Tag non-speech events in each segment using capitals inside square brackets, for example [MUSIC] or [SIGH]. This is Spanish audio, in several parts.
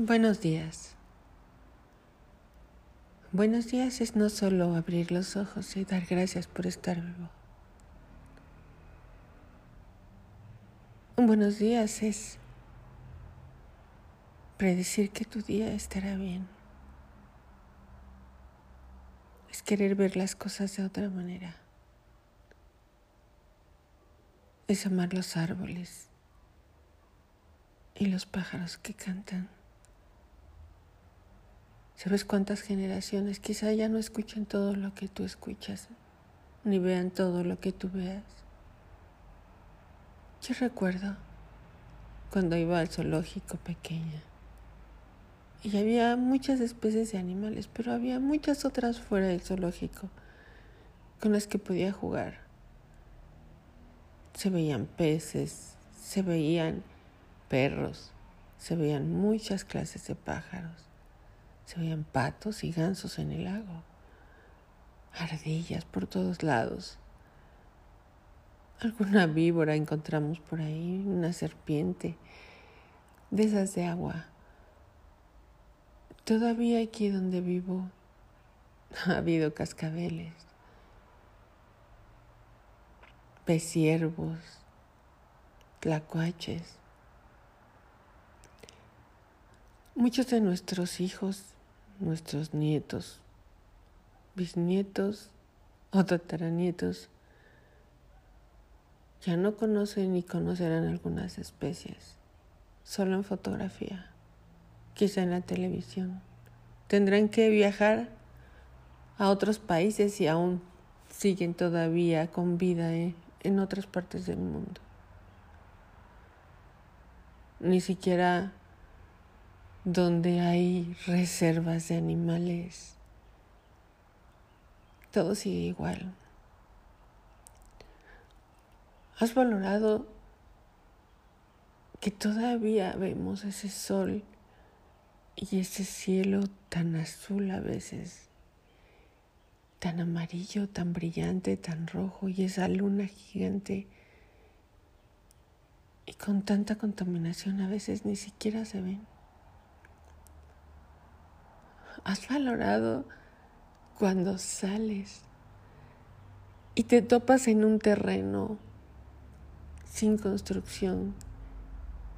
Buenos días. Buenos días es no solo abrir los ojos y dar gracias por estar vivo. Buenos días es predecir que tu día estará bien. Es querer ver las cosas de otra manera. Es amar los árboles y los pájaros que cantan. ¿Sabes cuántas generaciones quizá ya no escuchen todo lo que tú escuchas, ni vean todo lo que tú veas? Yo recuerdo cuando iba al zoológico pequeña y había muchas especies de animales, pero había muchas otras fuera del zoológico con las que podía jugar. Se veían peces, se veían perros, se veían muchas clases de pájaros. Se veían patos y gansos en el lago, ardillas por todos lados. Alguna víbora encontramos por ahí, una serpiente, de esas de agua. Todavía aquí donde vivo ha habido cascabeles, pesiervos, tlacuaches. Muchos de nuestros hijos nuestros nietos, bisnietos o tataranietos ya no conocen ni conocerán algunas especies, solo en fotografía, quizá en la televisión. Tendrán que viajar a otros países y aún siguen todavía con vida en otras partes del mundo. Ni siquiera donde hay reservas de animales. Todo sigue igual. ¿Has valorado que todavía vemos ese sol y ese cielo tan azul a veces, tan amarillo, tan brillante, tan rojo y esa luna gigante? Y con tanta contaminación a veces ni siquiera se ven. ¿Has valorado cuando sales y te topas en un terreno sin construcción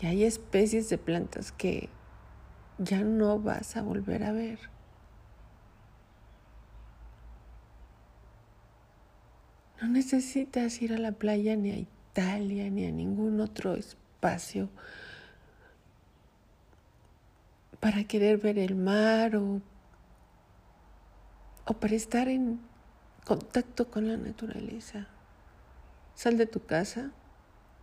y hay especies de plantas que ya no vas a volver a ver? No necesitas ir a la playa ni a Italia ni a ningún otro espacio para querer ver el mar o o para estar en contacto con la naturaleza. Sal de tu casa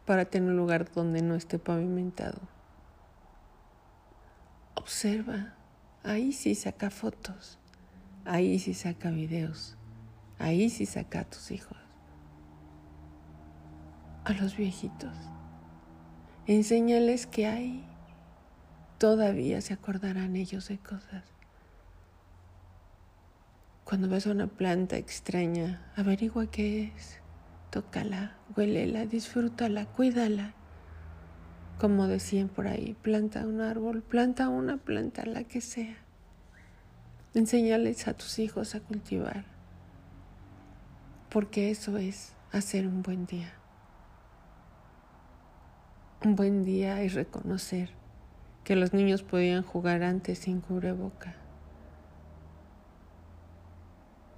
para tener un lugar donde no esté pavimentado. Observa, ahí sí saca fotos, ahí sí saca videos, ahí sí saca a tus hijos, a los viejitos. Enséñales que ahí todavía se acordarán ellos de cosas. Cuando ves una planta extraña, averigua qué es. Tócala, huélela, disfrútala, cuídala. Como decían por ahí, planta un árbol, planta una planta, la que sea. Enséñales a tus hijos a cultivar, porque eso es hacer un buen día. Un buen día es reconocer que los niños podían jugar antes sin cubreboca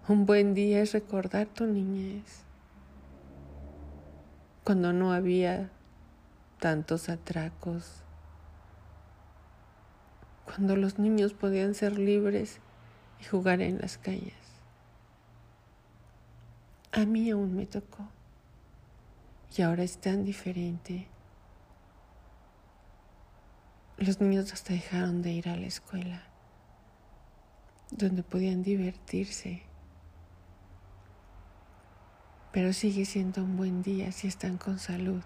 Un buen día es recordar tu niñez, cuando no había tantos atracos, cuando los niños podían ser libres y jugar en las calles. A mí aún me tocó y ahora es tan diferente. Los niños hasta dejaron de ir a la escuela, donde podían divertirse pero sigue siendo un buen día si están con salud,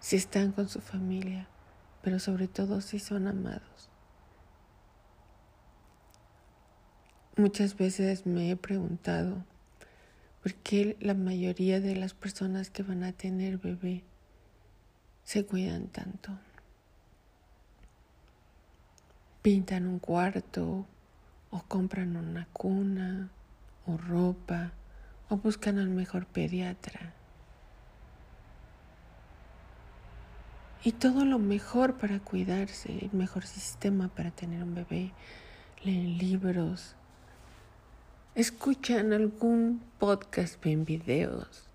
si están con su familia, pero sobre todo si son amados. Muchas veces me he preguntado por qué la mayoría de las personas que van a tener bebé se cuidan tanto. Pintan un cuarto o compran una cuna o ropa o buscan al mejor pediatra. Y todo lo mejor para cuidarse, el mejor sistema para tener un bebé, leen libros, escuchan algún podcast, ven videos,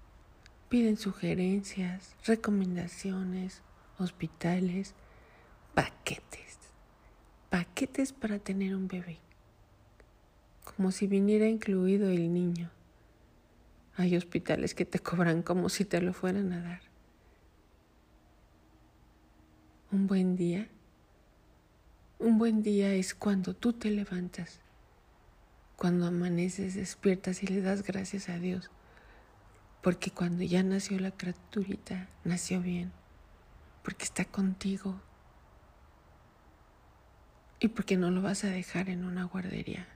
piden sugerencias, recomendaciones, hospitales, paquetes, paquetes para tener un bebé como si viniera incluido el niño. Hay hospitales que te cobran como si te lo fueran a dar. Un buen día. Un buen día es cuando tú te levantas, cuando amaneces, despiertas y le das gracias a Dios, porque cuando ya nació la criaturita, nació bien, porque está contigo y porque no lo vas a dejar en una guardería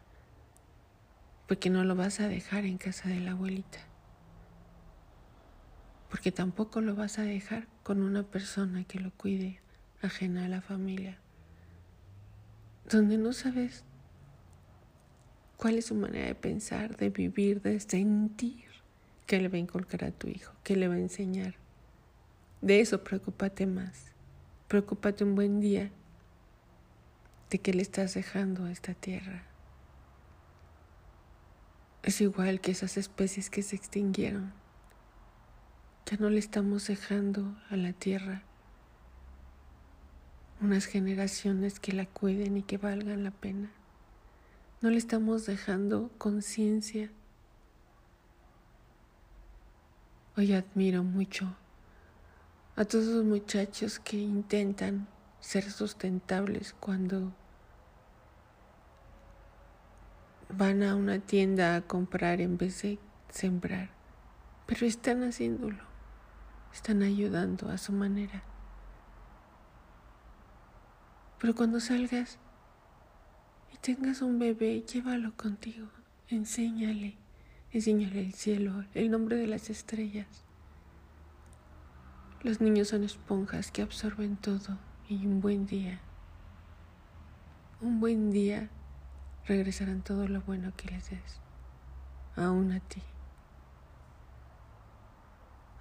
porque no lo vas a dejar en casa de la abuelita, porque tampoco lo vas a dejar con una persona que lo cuide ajena a la familia, donde no sabes cuál es su manera de pensar, de vivir, de sentir, qué le va a inculcar a tu hijo, qué le va a enseñar. De eso preocúpate más. Preocúpate un buen día de qué le estás dejando a esta tierra. Es igual que esas especies que se extinguieron. Ya no le estamos dejando a la tierra unas generaciones que la cuiden y que valgan la pena. No le estamos dejando conciencia. Hoy admiro mucho a todos los muchachos que intentan ser sustentables cuando van a una tienda a comprar en vez de sembrar, pero están haciéndolo, están ayudando a su manera. Pero cuando salgas y tengas un bebé, llévalo contigo, enséñale, enséñale el cielo, el nombre de las estrellas. Los niños son esponjas que absorben todo. Y un buen día, un buen día regresarán todo lo bueno que les des, aún a ti,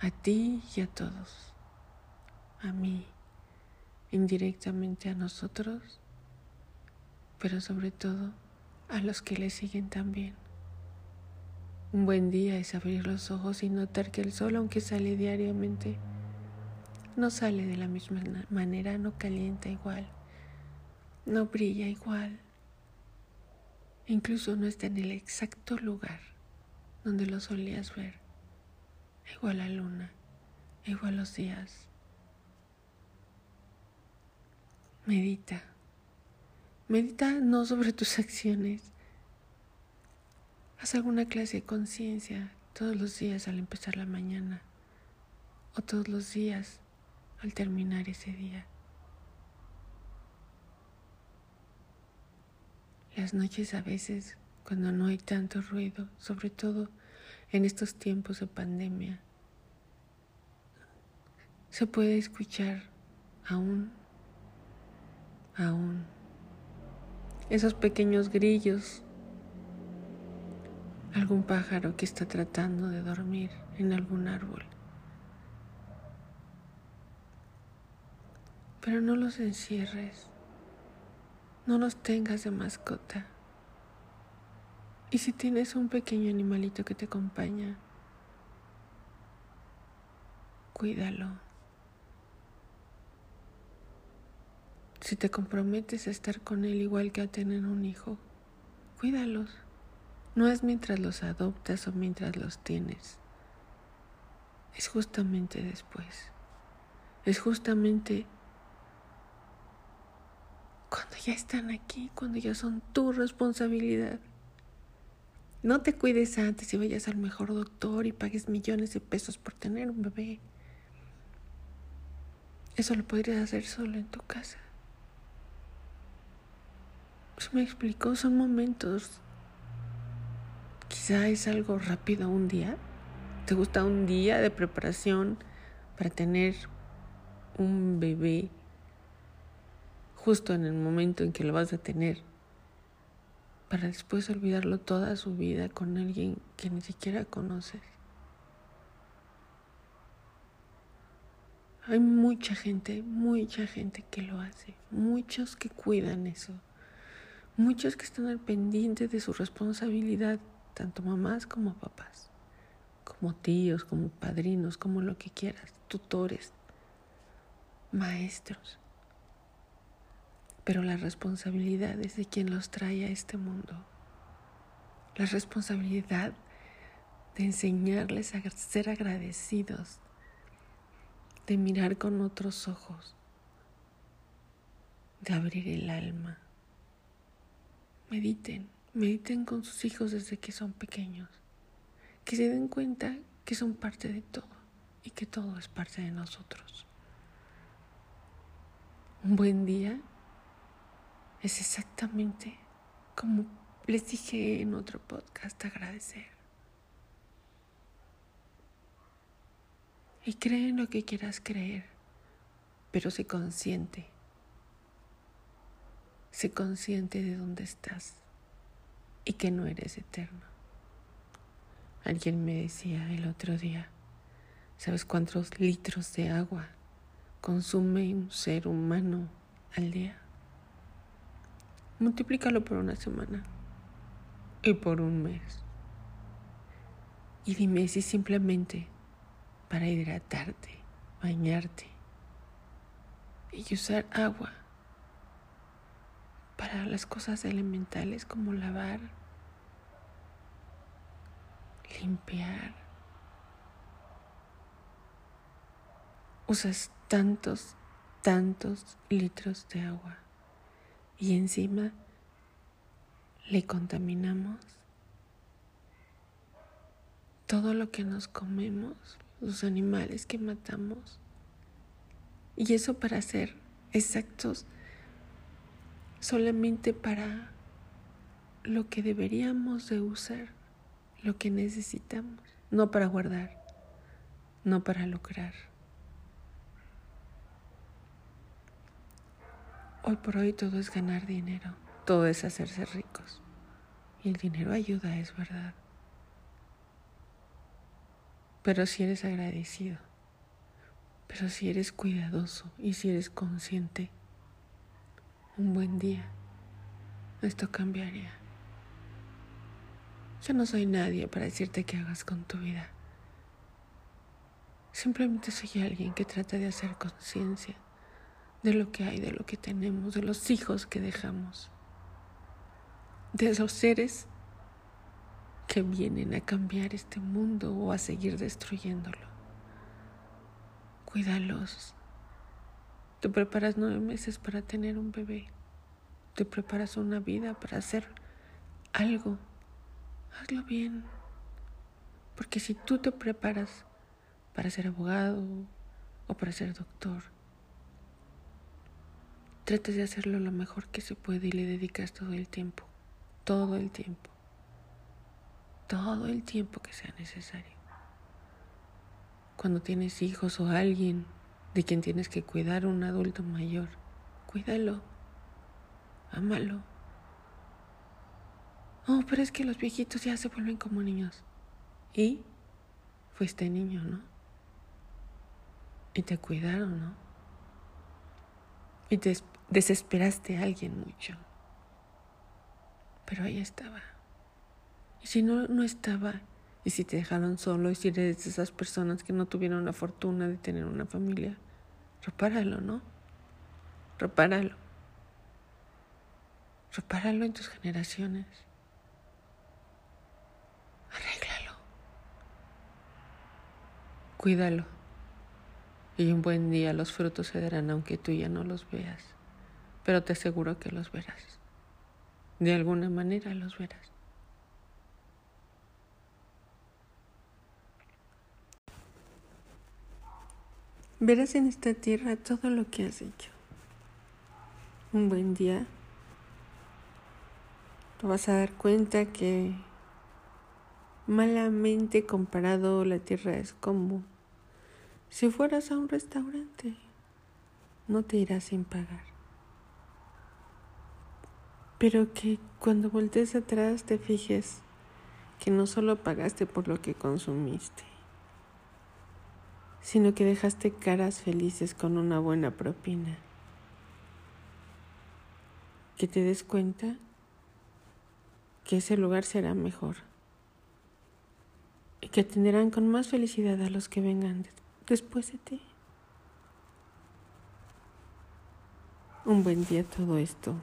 a ti y a todos, a mí, indirectamente a nosotros, pero sobre todo a los que le siguen también. Un buen día es abrir los ojos y notar que el sol, aunque sale diariamente, no sale de la misma manera, no calienta igual, no brilla igual Incluso no está en el exacto lugar donde lo solías ver. Igual la luna, igual los días. Medita. Medita no sobre tus [LAUGHS] acciones. Haz alguna clase de conciencia todos los días al empezar la mañana o todos los días al terminar ese día. Las noches a veces, cuando no hay tanto ruido, sobre todo en estos tiempos de pandemia, se puede escuchar aún, aún, esos pequeños grillos, algún pájaro que está tratando de dormir en algún árbol. Pero no los encierres. No los tengas de mascota. Y si tienes un pequeño animalito que te acompaña, cuídalo. Si te comprometes a estar con él igual que a tener un hijo, cuídalos. No es mientras los adoptas o mientras los tienes. Es justamente después. Es justamente cuando ya están aquí, cuando ya son tu responsabilidad. No te cuides antes y vayas al mejor doctor y pagues millones de pesos por tener un bebé. Eso lo podrías hacer solo en tu casa. Pues me explicó, son momentos. Quizá es algo rápido un día. ¿Te gusta un día de preparación para tener un bebé justo en el momento en que lo vas a tener, para después olvidarlo toda su vida con alguien que ni siquiera conoces. Hay mucha gente, mucha gente que lo hace, muchos que cuidan eso, muchos que están al pendiente de su responsabilidad, tanto mamás como papás, como tíos, como padrinos, como lo que quieras, tutores, maestros. Pero la responsabilidad es de quien los trae a este mundo. La responsabilidad de enseñarles a ser agradecidos de mirar con otros ojos, de abrir el alma. Mediten, mediten con sus hijos desde que son pequeños, que se den cuenta que son parte de todo y que todo es parte de nosotros. Un buen día es exactamente como les dije en otro podcast, agradecer. y cree en lo que quieras creer, pero sé consciente. Sé consciente de dónde estás y que no eres eterno. Alguien me decía el otro día, ¿sabes cuántos litros de agua consume un ser humano al día? Multiplícalo por una semana y por un mes. Y dime si simplemente para hidratarte, bañarte y usar agua para las cosas elementales como lavar, limpiar. Usas tantos, tantos litros de agua y encima le contaminamos todo lo que nos comemos, los animales que matamos. Y eso para ser exactos, solamente para lo que deberíamos de usar, lo que necesitamos, no para guardar, no para lucrar. Hoy por hoy todo es ganar dinero, todo es hacerse ricos. Y el dinero ayuda, es verdad pero si eres agradecido, pero si eres cuidadoso y si eres consciente, un buen día esto cambiaría. Yo no soy nadie para decirte qué hagas con tu vida. Simplemente soy alguien que trata de hacer conciencia de lo que hay, de lo que tenemos, de los hijos que dejamos, de los seres que vienen a cambiar este mundo o a seguir destruyéndolo. Cuídalos. Te preparas nueve meses para tener un bebé. Te preparas una vida para hacer algo. Hazlo bien. Porque si tú te preparas para ser abogado o para ser doctor, tratas de hacerlo lo mejor que se puede y le dedicas todo el tiempo. Todo el tiempo todo el tiempo que sea necesario. Cuando tienes hijos o alguien de quien tienes que cuidar, un adulto mayor, cuídalo, ámalo. Oh, pero es que los viejitos ya se vuelven como niños. ¿Y? Fuiste niño, ¿no? Y te cuidaron, ¿no? Y te desesperaste a alguien mucho. Pero ahí estaba. Y si no, no estaba, y si te dejaron solo, y si eres de esas personas que no tuvieron la fortuna de tener una familia, repáralo, ¿no? Repáralo. Repáralo en tus generaciones. Arréglalo. Cuídalo. Y un buen día los frutos se darán aunque tú ya no los veas. Pero te aseguro que los verás. De alguna manera los verás. Verás en esta tierra todo lo que has hecho. Un buen día te vas a dar cuenta que malamente comparado la tierra es como si fueras a un restaurante. No te irás sin pagar. Pero que cuando voltees atrás te fijes que no solo pagaste por lo que consumiste, sino que dejaste caras felices con una buena propina. Que te des cuenta que ese lugar será mejor y que atenderán con más felicidad a los que vengan después de ti. Un buen día todo esto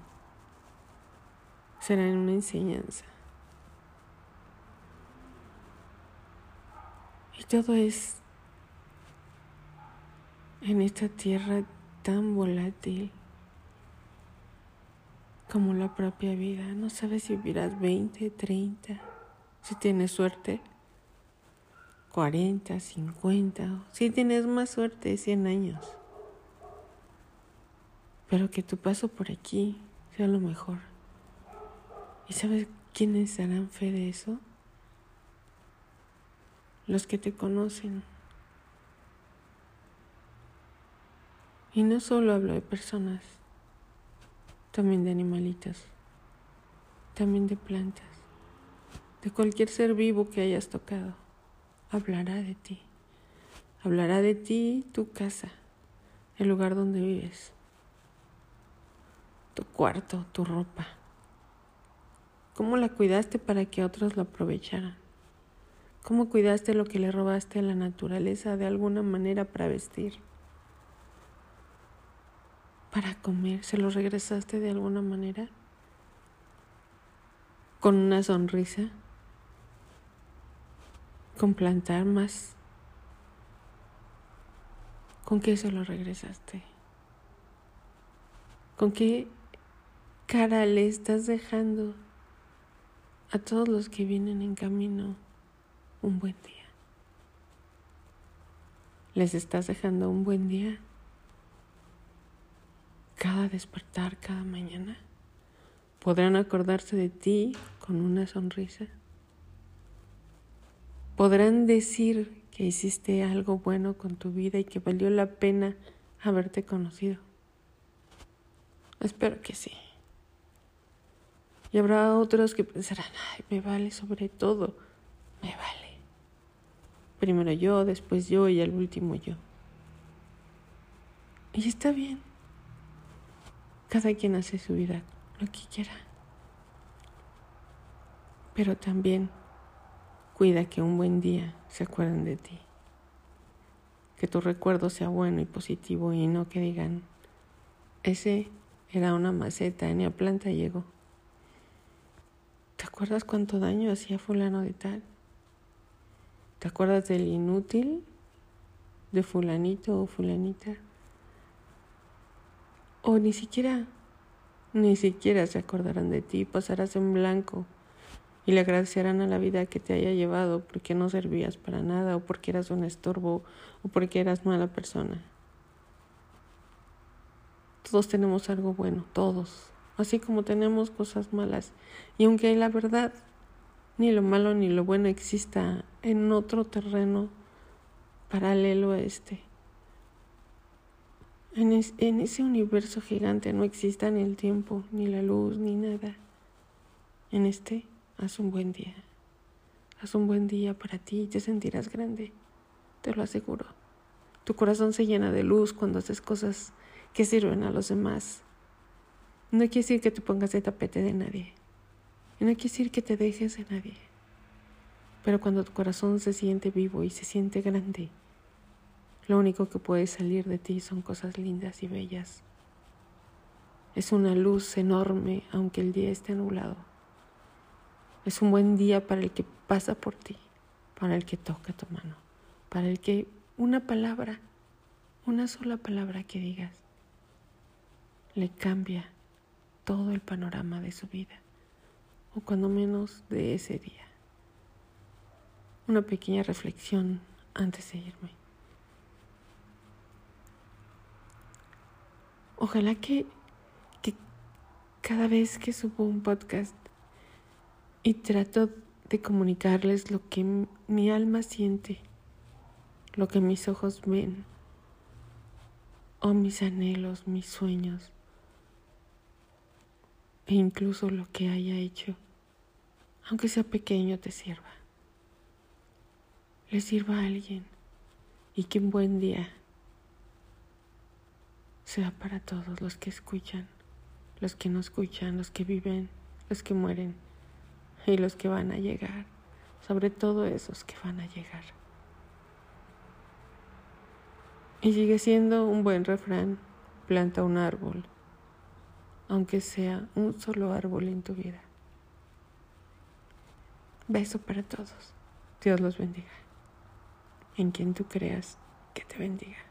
será una enseñanza. Y todo es en esta tierra tan volátil como la propia vida. No sabes si vivirás 20, 30, si tienes suerte, 40, 50, si tienes más suerte, 100 años. Pero que tu paso por aquí sea lo mejor. ¿Y sabes quiénes darán fe de eso? Los que te conocen. Y no solo hablo de personas, también de animalitos, también de plantas, de cualquier ser vivo que hayas tocado. Hablará de ti. Hablará de ti tu casa, el lugar donde vives, tu cuarto, tu ropa ¿Cómo la cuidaste para que otros lo aprovecharan? ¿Cómo cuidaste lo que le robaste a la naturaleza de alguna manera para vestir? Para comer, ¿se lo regresaste de alguna manera? ¿Con una sonrisa? ¿Con plantar más? ¿Con qué se lo regresaste? ¿Con qué cara le estás dejando a todos los que vienen en camino un buen día. ¿Les estás dejando un buen día? Cada despertar, cada mañana. ¿Podrán acordarse de ti con una sonrisa? ¿Podrán decir que hiciste algo bueno con tu vida y que valió la pena haberte conocido? Espero que sí. Y habrá otros que pensarán, ay, me vale sobre todo, me vale. Primero yo, después yo y al último yo. Y está bien. Cada quien hace su vida lo que quiera. Pero también cuida que un buen día se acuerden de ti. Que tu recuerdo sea bueno y positivo y no que digan, ese era una maceta, ni a planta llegó. ¿Te acuerdas cuánto daño hacía fulano de tal? ¿Te acuerdas del inútil de fulanito o fulanita? O ni siquiera, ni siquiera se acordarán de ti, pasarás en blanco y le agradecerán a la vida que te haya llevado porque no servías para nada o porque eras un estorbo o porque eras mala persona. Todos tenemos algo bueno, todos así como tenemos cosas malas. Y aunque la verdad, ni lo malo ni lo bueno exista en otro terreno paralelo a este, en, en ese universo gigante no exista ni el tiempo, ni la luz, ni nada. En este, haz un buen día. Haz un buen día para ti y te sentirás grande, te lo aseguro. Tu corazón se llena de luz cuando haces cosas que sirven a los demás no quiere decir que te pongas de tapete de nadie. No quiere decir que te dejes de nadie. Pero cuando tu corazón se siente vivo y se siente grande, lo único que puede salir de ti son cosas lindas y bellas. Es una luz enorme aunque el día esté nublado. Es un buen día para el que pasa por ti, para el que toca tu mano, para el que una palabra, una sola palabra que digas, le cambia todo el panorama de su vida, o cuando menos de ese día. Una pequeña reflexión antes de irme. Ojalá que, que cada vez que subo un podcast y trato de comunicarles lo que mi alma siente, lo que mis ojos ven, o mis anhelos, mis sueños, e incluso lo que haya hecho, aunque sea pequeño, te sirva. Le sirva a alguien y que un buen día sea para todos los que escuchan, los que no escuchan, los que viven, los que mueren y los que van a llegar, sobre todo esos que van a llegar. Y sigue siendo un buen refrán, planta un árbol, aunque sea un solo árbol en tu vida. Beso para todos. Dios los bendiga. En quien tú creas que te bendiga.